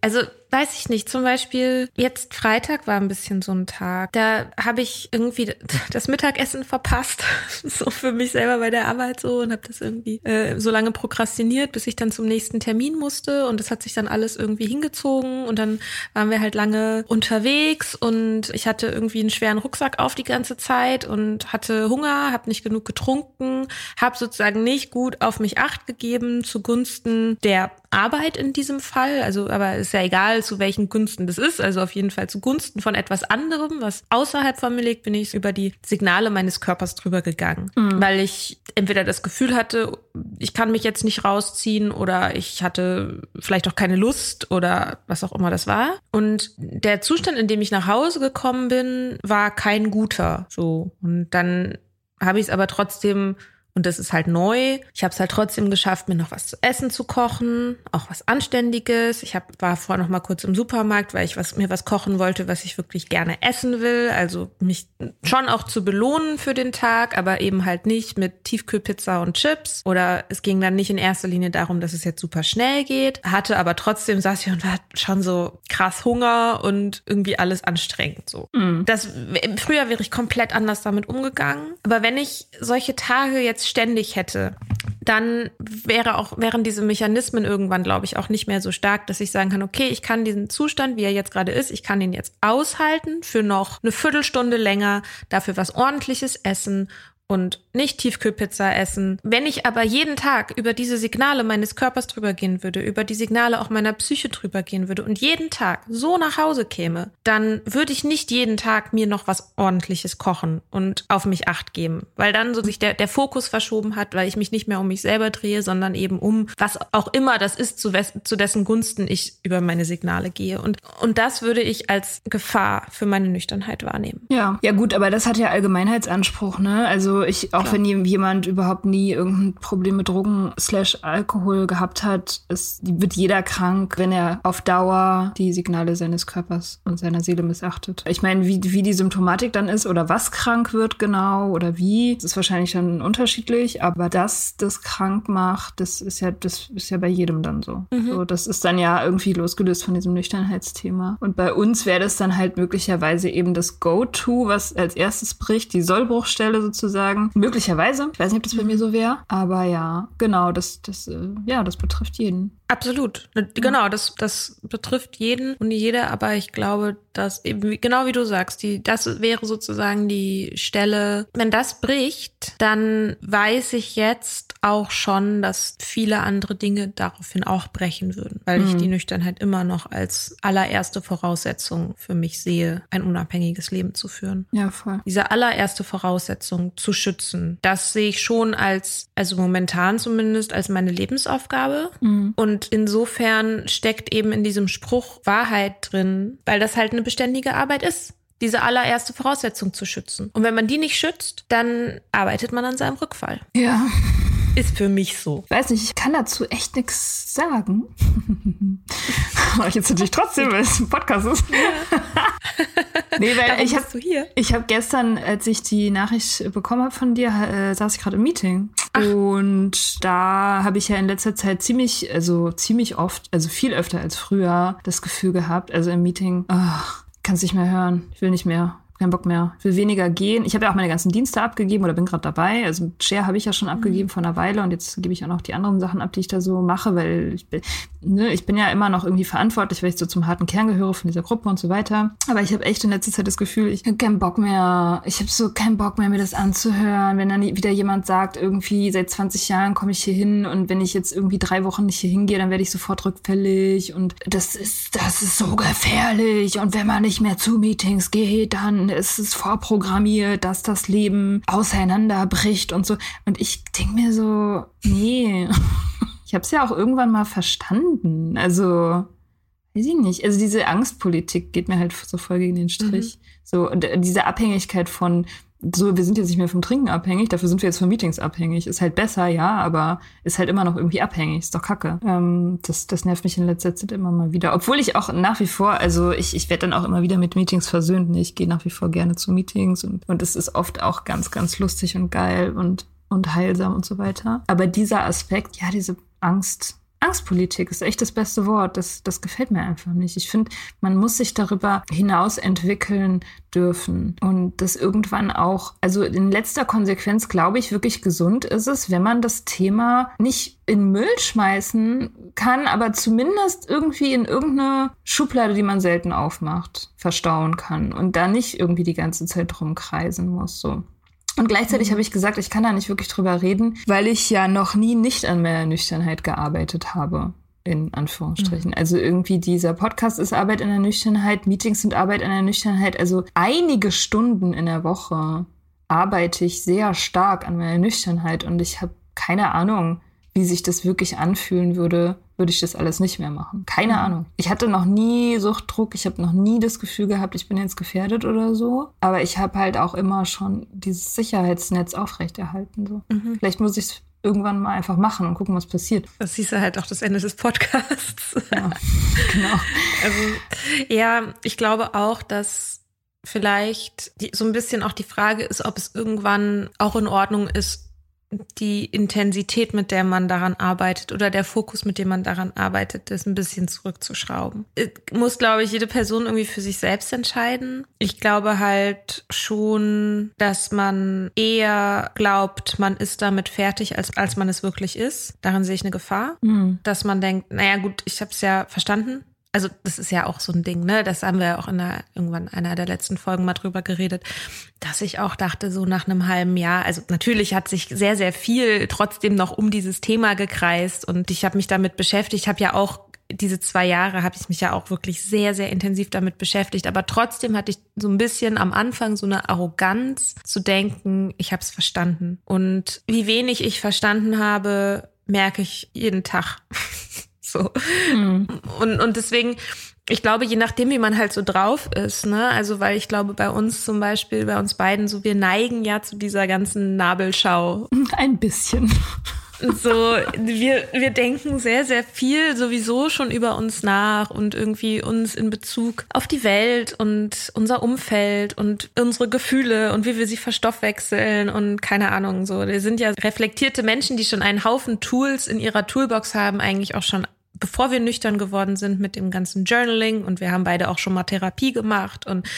Also weiß ich nicht. Zum Beispiel jetzt Freitag war ein bisschen so ein Tag. Da habe ich irgendwie das Mittagessen verpasst, so für mich selber bei der Arbeit so und habe das irgendwie äh, so lange prokrastiniert, bis ich dann zum nächsten Termin musste und das hat sich dann alles irgendwie hingezogen und dann waren wir halt lange unterwegs und ich hatte irgendwie einen schweren Rucksack auf die ganze Zeit und hatte Hunger, habe nicht genug getrunken, habe sozusagen nicht gut auf mich acht gegeben zugunsten der Arbeit in diesem Fall. Also, aber ist ja egal, zu welchen Gunsten das ist. Also auf jeden Fall zugunsten von etwas anderem, was außerhalb von mir liegt, bin ich über die Signale meines Körpers drüber gegangen. Weil ich entweder das Gefühl hatte, ich kann mich jetzt nicht rausziehen oder ich hatte vielleicht auch keine Lust oder was auch immer das war. Und der Zustand, in dem ich nach Hause gekommen bin, war kein guter. So. Und dann habe ich es aber trotzdem und das ist halt neu. Ich habe es halt trotzdem geschafft, mir noch was zu essen zu kochen, auch was Anständiges. Ich hab, war vorher noch mal kurz im Supermarkt, weil ich was, mir was kochen wollte, was ich wirklich gerne essen will. Also mich schon auch zu belohnen für den Tag, aber eben halt nicht mit Tiefkühlpizza und Chips. Oder es ging dann nicht in erster Linie darum, dass es jetzt super schnell geht. Hatte aber trotzdem saß ich und war schon so krass Hunger und irgendwie alles anstrengend so. Das früher wäre ich komplett anders damit umgegangen. Aber wenn ich solche Tage jetzt ständig hätte, dann wäre auch, wären diese Mechanismen irgendwann, glaube ich, auch nicht mehr so stark, dass ich sagen kann, okay, ich kann diesen Zustand, wie er jetzt gerade ist, ich kann ihn jetzt aushalten für noch eine Viertelstunde länger, dafür was ordentliches essen und nicht Tiefkühlpizza essen. Wenn ich aber jeden Tag über diese Signale meines Körpers drüber gehen würde, über die Signale auch meiner Psyche drüber gehen würde und jeden Tag so nach Hause käme, dann würde ich nicht jeden Tag mir noch was ordentliches kochen und auf mich acht geben, weil dann so sich der, der Fokus verschoben hat, weil ich mich nicht mehr um mich selber drehe, sondern eben um was auch immer das ist, zu, zu dessen Gunsten ich über meine Signale gehe. Und, und das würde ich als Gefahr für meine Nüchternheit wahrnehmen. Ja. Ja, gut, aber das hat ja Allgemeinheitsanspruch, ne? Also ich, auch wenn jemand überhaupt nie irgendein Problem mit Drogen slash Alkohol gehabt hat, es wird jeder krank, wenn er auf Dauer die Signale seines Körpers und seiner Seele missachtet. Ich meine, wie, wie die Symptomatik dann ist oder was krank wird genau oder wie, das ist wahrscheinlich dann unterschiedlich, aber dass das krank macht, das ist ja, das ist ja bei jedem dann so. so das ist dann ja irgendwie losgelöst von diesem Nüchternheitsthema. Und bei uns wäre das dann halt möglicherweise eben das Go-To, was als erstes bricht, die Sollbruchstelle sozusagen. Möglicherweise. Ich weiß nicht, ob das bei mir so wäre. Aber ja, genau, das, das, äh, ja, das betrifft jeden. Absolut. Genau, das, das betrifft jeden und jede, aber ich glaube, dass eben, genau wie du sagst, die, das wäre sozusagen die Stelle, wenn das bricht, dann weiß ich jetzt, auch schon, dass viele andere Dinge daraufhin auch brechen würden, weil ich die Nüchternheit immer noch als allererste Voraussetzung für mich sehe, ein unabhängiges Leben zu führen. Ja, voll. Diese allererste Voraussetzung zu schützen, das sehe ich schon als, also momentan zumindest, als meine Lebensaufgabe. Und insofern steckt eben in diesem Spruch Wahrheit drin, weil das halt eine beständige Arbeit ist diese allererste Voraussetzung zu schützen. Und wenn man die nicht schützt, dann arbeitet man an seinem Rückfall. Ja. Ist für mich so. Ich weiß nicht, ich kann dazu echt nichts sagen. Mach ich jetzt natürlich trotzdem, weil es ein Podcast ist. nee, weil Darum ich habe du hier. ich hab gestern, als ich die Nachricht bekommen habe von dir, äh, saß ich gerade im Meeting. Und da habe ich ja in letzter Zeit ziemlich, also ziemlich oft, also viel öfter als früher, das Gefühl gehabt, also im Meeting, ach, kannst nicht mehr hören, ich will nicht mehr. Kein Bock mehr. Ich will weniger gehen. Ich habe ja auch meine ganzen Dienste abgegeben oder bin gerade dabei. Also Share habe ich ja schon abgegeben vor einer Weile und jetzt gebe ich auch noch die anderen Sachen ab, die ich da so mache, weil ich bin, ne, ich bin ja immer noch irgendwie verantwortlich, weil ich so zum harten Kern gehöre von dieser Gruppe und so weiter. Aber ich habe echt in letzter Zeit das Gefühl, ich habe keinen Bock mehr. Ich habe so keinen Bock mehr, mir das anzuhören. Wenn dann wieder jemand sagt, irgendwie seit 20 Jahren komme ich hier hin und wenn ich jetzt irgendwie drei Wochen nicht hier hingehe, dann werde ich sofort rückfällig und das ist, das ist so gefährlich. Und wenn man nicht mehr zu Meetings geht, dann ist es vorprogrammiert, dass das Leben auseinanderbricht und so. Und ich denke mir so, nee. Ich habe es ja auch irgendwann mal verstanden. Also, weiß ich nicht. Also diese Angstpolitik geht mir halt so voll gegen den Strich. So, und äh, diese Abhängigkeit von, so, wir sind jetzt nicht mehr vom Trinken abhängig, dafür sind wir jetzt von Meetings abhängig. Ist halt besser, ja, aber ist halt immer noch irgendwie abhängig. Ist doch kacke. Ähm, das, das nervt mich in letzter Zeit immer mal wieder. Obwohl ich auch nach wie vor, also ich, ich werde dann auch immer wieder mit Meetings versöhnt. Nee, Ich gehe nach wie vor gerne zu Meetings und, und es ist oft auch ganz, ganz lustig und geil und, und heilsam und so weiter. Aber dieser Aspekt, ja, diese Angst, Angstpolitik ist echt das beste Wort. Das, das gefällt mir einfach nicht. Ich finde, man muss sich darüber hinaus entwickeln dürfen und das irgendwann auch, also in letzter Konsequenz glaube ich wirklich gesund ist es, wenn man das Thema nicht in Müll schmeißen kann, aber zumindest irgendwie in irgendeine Schublade, die man selten aufmacht, verstauen kann und da nicht irgendwie die ganze Zeit drum kreisen muss, so. Und gleichzeitig habe ich gesagt, ich kann da nicht wirklich drüber reden, weil ich ja noch nie nicht an meiner Nüchternheit gearbeitet habe. In Anführungsstrichen. Also irgendwie dieser Podcast ist Arbeit in der Nüchternheit, Meetings sind Arbeit in der Nüchternheit. Also einige Stunden in der Woche arbeite ich sehr stark an meiner Nüchternheit und ich habe keine Ahnung, wie sich das wirklich anfühlen würde, würde ich das alles nicht mehr machen. Keine Ahnung. Ich hatte noch nie Suchtdruck, ich habe noch nie das Gefühl gehabt, ich bin jetzt gefährdet oder so. Aber ich habe halt auch immer schon dieses Sicherheitsnetz aufrechterhalten. So. Vielleicht muss ich es irgendwann mal einfach machen und gucken, was passiert. Das hieß ja halt auch das Ende des Podcasts. Ja, genau. Also, ja, ich glaube auch, dass vielleicht die, so ein bisschen auch die Frage ist, ob es irgendwann auch in Ordnung ist, die Intensität, mit der man daran arbeitet oder der Fokus, mit dem man daran arbeitet, das ein bisschen zurückzuschrauben. Es Muss, glaube ich, jede Person irgendwie für sich selbst entscheiden. Ich glaube halt schon, dass man eher glaubt, man ist damit fertig, als, als man es wirklich ist. Darin sehe ich eine Gefahr. Dass man denkt, naja gut, ich habe es ja verstanden. Also das ist ja auch so ein Ding, ne? Das haben wir ja auch in der, irgendwann einer der letzten Folgen mal drüber geredet, dass ich auch dachte, so nach einem halben Jahr, also natürlich hat sich sehr, sehr viel trotzdem noch um dieses Thema gekreist und ich habe mich damit beschäftigt, habe ja auch diese zwei Jahre habe ich mich ja auch wirklich sehr, sehr intensiv damit beschäftigt. Aber trotzdem hatte ich so ein bisschen am Anfang so eine Arroganz zu denken, ich habe es verstanden. Und wie wenig ich verstanden habe, merke ich jeden Tag. so. Und, und deswegen, ich glaube, je nachdem, wie man halt so drauf ist, ne, also weil ich glaube, bei uns zum Beispiel, bei uns beiden, so wir neigen ja zu dieser ganzen Nabelschau Ein bisschen. so, wir, wir denken sehr, sehr viel sowieso schon über uns nach und irgendwie uns in Bezug auf die Welt und unser Umfeld und unsere Gefühle und wie wir sie verstoffwechseln und keine Ahnung, so. Wir sind ja reflektierte Menschen, die schon einen Haufen Tools in ihrer Toolbox haben, eigentlich auch schon bevor wir nüchtern geworden sind mit dem ganzen Journaling und wir haben beide auch schon mal Therapie gemacht und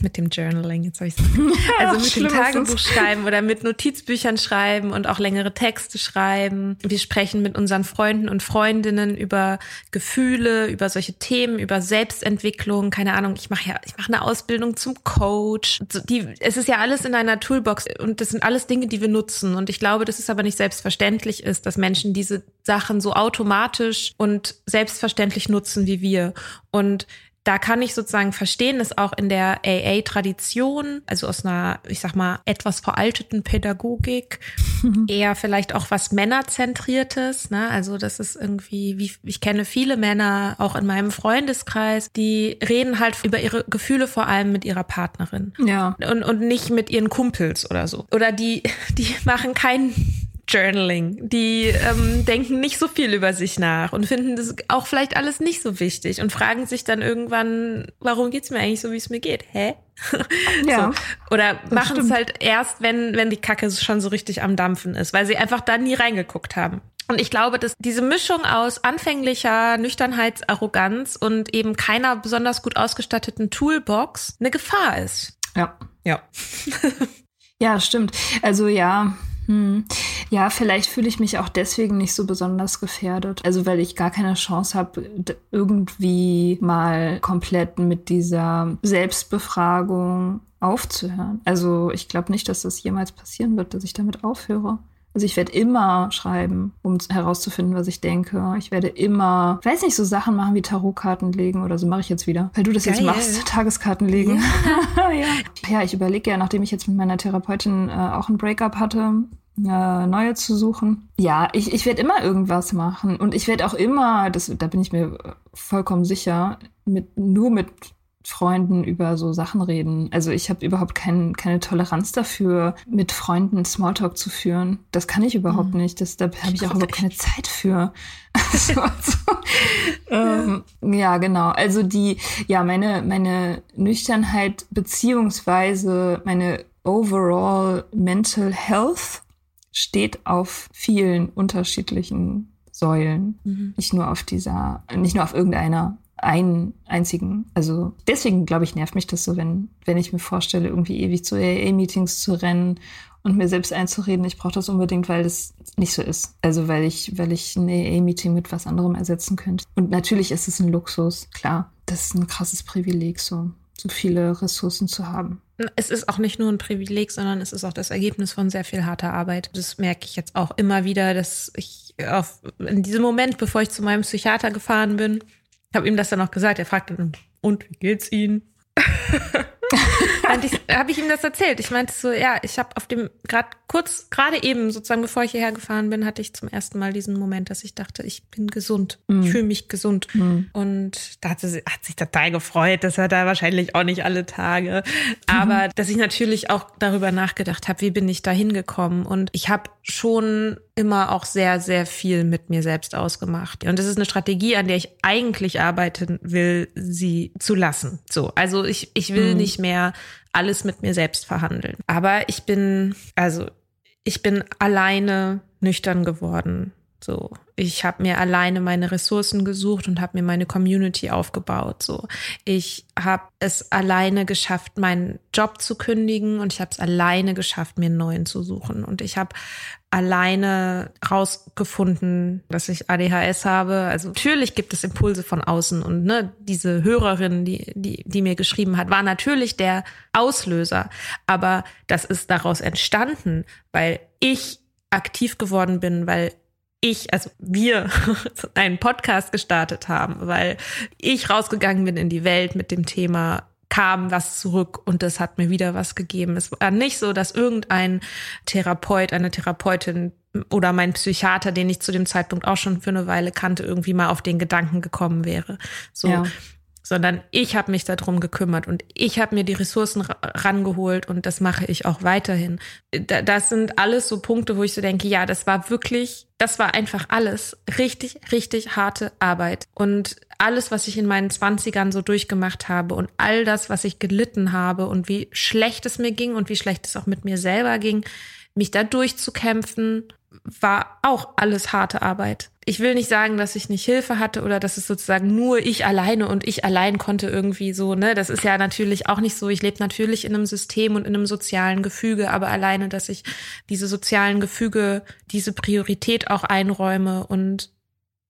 mit dem Journaling, jetzt habe ich also mit dem Tagebuch schreiben oder mit Notizbüchern schreiben und auch längere Texte schreiben. Wir sprechen mit unseren Freunden und Freundinnen über Gefühle, über solche Themen, über Selbstentwicklung, keine Ahnung, ich mache ja, ich mache eine Ausbildung zum Coach. Die, es ist ja alles in einer Toolbox und das sind alles Dinge, die wir nutzen und ich glaube, dass es aber nicht selbstverständlich ist, dass Menschen diese Sachen so automatisch und selbstverständlich nutzen wie wir. Und da kann ich sozusagen verstehen, dass auch in der AA-Tradition, also aus einer, ich sag mal, etwas veralteten Pädagogik, eher vielleicht auch was Männerzentriertes. Ne? Also das ist irgendwie, wie ich kenne viele Männer, auch in meinem Freundeskreis, die reden halt über ihre Gefühle vor allem mit ihrer Partnerin. Ja. Und, und nicht mit ihren Kumpels oder so. Oder die, die machen keinen Journaling. Die ähm, denken nicht so viel über sich nach und finden das auch vielleicht alles nicht so wichtig und fragen sich dann irgendwann, warum geht's mir eigentlich so, wie es mir geht? Hä? Ja. So. Oder machen es halt erst, wenn, wenn die Kacke schon so richtig am Dampfen ist, weil sie einfach da nie reingeguckt haben. Und ich glaube, dass diese Mischung aus anfänglicher Nüchternheitsarroganz und eben keiner besonders gut ausgestatteten Toolbox eine Gefahr ist. Ja. Ja. ja, stimmt. Also ja, hm. Ja, vielleicht fühle ich mich auch deswegen nicht so besonders gefährdet. Also weil ich gar keine Chance habe, irgendwie mal komplett mit dieser Selbstbefragung aufzuhören. Also ich glaube nicht, dass das jemals passieren wird, dass ich damit aufhöre. Also ich werde immer schreiben, um herauszufinden, was ich denke. Ich werde immer, weiß nicht, so Sachen machen wie Tarotkarten legen oder so mache ich jetzt wieder. Weil du das Geil. jetzt machst, Tageskarten legen. Ja, ja. ja ich überlege ja, nachdem ich jetzt mit meiner Therapeutin äh, auch ein Breakup hatte, äh, neue zu suchen. Ja, ich, ich werde immer irgendwas machen. Und ich werde auch immer, das, da bin ich mir vollkommen sicher, mit, nur mit Freunden über so Sachen reden. Also ich habe überhaupt kein, keine Toleranz dafür, mit Freunden Smalltalk zu führen. Das kann ich überhaupt mhm. nicht. Das, da habe ich auch überhaupt keine Zeit für. also, also, ähm, ja, genau. Also die, ja, meine, meine Nüchternheit beziehungsweise meine overall mental health steht auf vielen unterschiedlichen Säulen. Mhm. Nicht nur auf dieser, nicht nur auf irgendeiner einen einzigen. Also deswegen, glaube ich, nervt mich das so, wenn, wenn ich mir vorstelle, irgendwie ewig zu AA-Meetings zu rennen und mir selbst einzureden, ich brauche das unbedingt, weil das nicht so ist. Also weil ich, weil ich ein AA-Meeting mit was anderem ersetzen könnte. Und natürlich ist es ein Luxus, klar. Das ist ein krasses Privileg, so, so viele Ressourcen zu haben. Es ist auch nicht nur ein Privileg, sondern es ist auch das Ergebnis von sehr viel harter Arbeit. Das merke ich jetzt auch immer wieder, dass ich auf, in diesem Moment, bevor ich zu meinem Psychiater gefahren bin, habe ihm das dann auch gesagt. Er fragte dann, und wie geht's Ihnen? habe ich ihm das erzählt. Ich meinte so, ja, ich habe auf dem gerade kurz gerade eben sozusagen bevor ich hierher gefahren bin, hatte ich zum ersten Mal diesen Moment, dass ich dachte, ich bin gesund, mm. ich fühle mich gesund mm. und da hat, sie, hat sich total gefreut. Das hat er wahrscheinlich auch nicht alle Tage, aber mhm. dass ich natürlich auch darüber nachgedacht habe, wie bin ich da hingekommen und ich habe schon immer auch sehr, sehr viel mit mir selbst ausgemacht. Und das ist eine Strategie, an der ich eigentlich arbeiten will, sie zu lassen. So, also ich, ich will mhm. nicht mehr alles mit mir selbst verhandeln. Aber ich bin, also ich bin alleine nüchtern geworden. So, ich habe mir alleine meine Ressourcen gesucht und habe mir meine Community aufgebaut. So, ich habe es alleine geschafft, meinen Job zu kündigen und ich habe es alleine geschafft, mir einen neuen zu suchen. Und ich habe alleine rausgefunden, dass ich ADHS habe. Also natürlich gibt es Impulse von außen und ne, diese Hörerin, die, die, die mir geschrieben hat, war natürlich der Auslöser. Aber das ist daraus entstanden, weil ich aktiv geworden bin, weil ich, also wir, einen Podcast gestartet haben, weil ich rausgegangen bin in die Welt mit dem Thema kam was zurück und das hat mir wieder was gegeben. Es war nicht so, dass irgendein Therapeut, eine Therapeutin oder mein Psychiater, den ich zu dem Zeitpunkt auch schon für eine Weile kannte, irgendwie mal auf den Gedanken gekommen wäre. So, ja sondern ich habe mich darum gekümmert und ich habe mir die Ressourcen rangeholt und das mache ich auch weiterhin. Das sind alles so Punkte, wo ich so denke, ja, das war wirklich, das war einfach alles richtig, richtig harte Arbeit und alles, was ich in meinen Zwanzigern so durchgemacht habe und all das, was ich gelitten habe und wie schlecht es mir ging und wie schlecht es auch mit mir selber ging, mich da durchzukämpfen, war auch alles harte Arbeit. Ich will nicht sagen, dass ich nicht Hilfe hatte oder dass es sozusagen nur ich alleine und ich allein konnte irgendwie so, ne? Das ist ja natürlich auch nicht so. Ich lebe natürlich in einem System und in einem sozialen Gefüge, aber alleine, dass ich diese sozialen Gefüge, diese Priorität auch einräume und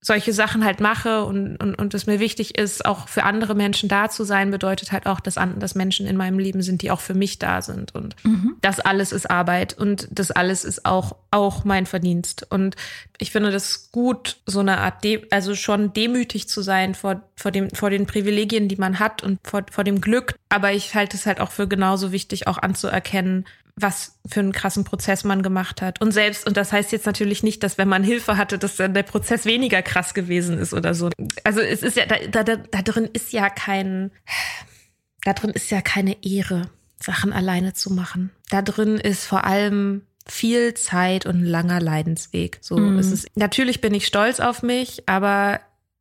solche Sachen halt mache und, und, und es mir wichtig ist, auch für andere Menschen da zu sein, bedeutet halt auch, dass, an, dass Menschen in meinem Leben sind, die auch für mich da sind. Und mhm. das alles ist Arbeit und das alles ist auch, auch mein Verdienst. Und ich finde das gut, so eine Art, de also schon demütig zu sein vor, vor, dem, vor den Privilegien, die man hat und vor, vor dem Glück. Aber ich halte es halt auch für genauso wichtig, auch anzuerkennen, was für einen krassen Prozess man gemacht hat. Und selbst, und das heißt jetzt natürlich nicht, dass wenn man Hilfe hatte, dass dann der Prozess weniger krass gewesen ist oder so. Also es ist ja, da, da, da drin ist ja kein, da drin ist ja keine Ehre, Sachen alleine zu machen. Da drin ist vor allem viel Zeit und ein langer Leidensweg. So, mhm. es ist, natürlich bin ich stolz auf mich, aber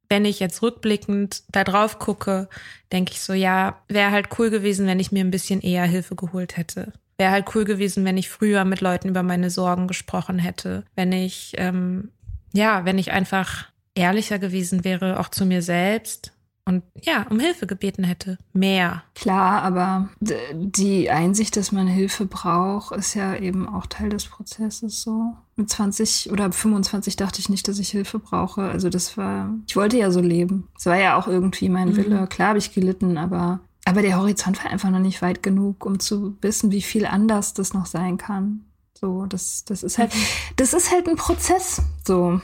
wenn ich jetzt rückblickend da drauf gucke, denke ich so, ja, wäre halt cool gewesen, wenn ich mir ein bisschen eher Hilfe geholt hätte. Wäre halt cool gewesen, wenn ich früher mit Leuten über meine Sorgen gesprochen hätte. Wenn ich, ähm, ja, wenn ich einfach ehrlicher gewesen wäre, auch zu mir selbst und ja, um Hilfe gebeten hätte. Mehr. Klar, aber die Einsicht, dass man Hilfe braucht, ist ja eben auch Teil des Prozesses so. Mit 20 oder 25 dachte ich nicht, dass ich Hilfe brauche. Also das war, ich wollte ja so leben. Es war ja auch irgendwie mein mhm. Wille. Klar habe ich gelitten, aber aber der Horizont war einfach noch nicht weit genug, um zu wissen, wie viel anders das noch sein kann. So, das, das ist halt, das ist halt ein Prozess. So.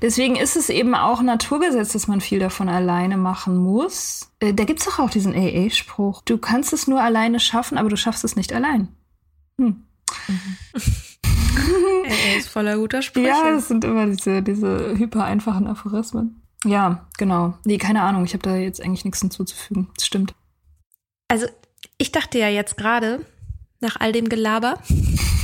Deswegen ist es eben auch Naturgesetz, dass man viel davon alleine machen muss. Äh, da gibt's doch auch diesen AA-Spruch. Du kannst es nur alleine schaffen, aber du schaffst es nicht allein. Hm. Mhm. AA ist voller guter Sprüche. Ja, es sind immer diese, diese hyper einfachen Aphorismen. Ja, genau. Nee, keine Ahnung. Ich habe da jetzt eigentlich nichts hinzuzufügen. Das stimmt. Also ich dachte ja jetzt gerade, nach all dem Gelaber,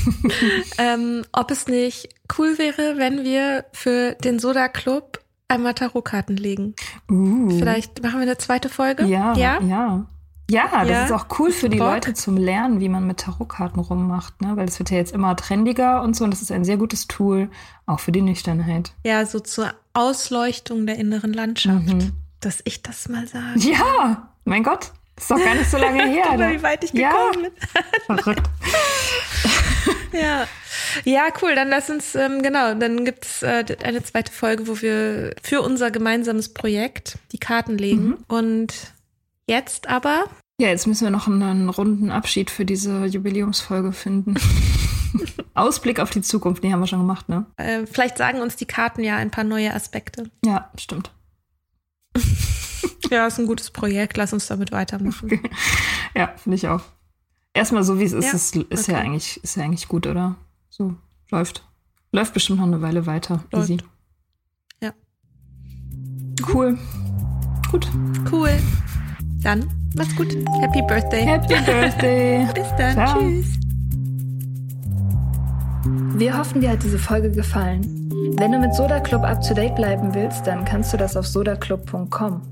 ähm, ob es nicht cool wäre, wenn wir für den Soda Club einmal Tarotkarten legen. Uh. Vielleicht machen wir eine zweite Folge. Ja, ja, ja. Ja, das ja, ist auch cool für die Bock. Leute zum Lernen, wie man mit Tarotkarten rummacht, ne? Weil es wird ja jetzt immer trendiger und so und das ist ein sehr gutes Tool, auch für die Nüchternheit. Ja, so zur Ausleuchtung der inneren Landschaft, mhm. dass ich das mal sage. Ja, mein Gott. Ist doch gar nicht so lange her. Guck mal, wie weit ich gekommen ja. bin. Verrückt. ja. Ja, cool. Dann lass uns, ähm, genau, dann gibt's äh, eine zweite Folge, wo wir für unser gemeinsames Projekt die Karten legen. Mhm. Und jetzt aber. Ja, jetzt müssen wir noch einen runden Abschied für diese Jubiläumsfolge finden. Ausblick auf die Zukunft, die haben wir schon gemacht, ne? Äh, vielleicht sagen uns die Karten ja ein paar neue Aspekte. Ja, stimmt. Ja, ist ein gutes Projekt. Lass uns damit weitermachen. Okay. Ja, finde ich auch. Erstmal so wie es ist, ja, ist, ist okay. ja eigentlich, ist ja eigentlich gut, oder? So, läuft. Läuft bestimmt noch eine Weile weiter. Läuft. Easy. Ja. Cool. Gut. Cool. Dann, mach's gut. Happy Birthday. Happy Birthday. Bis dann. Ciao. Tschüss. Wir hoffen, dir hat diese Folge gefallen. Wenn du mit Soda Club up to date bleiben willst, dann kannst du das auf sodaclub.com.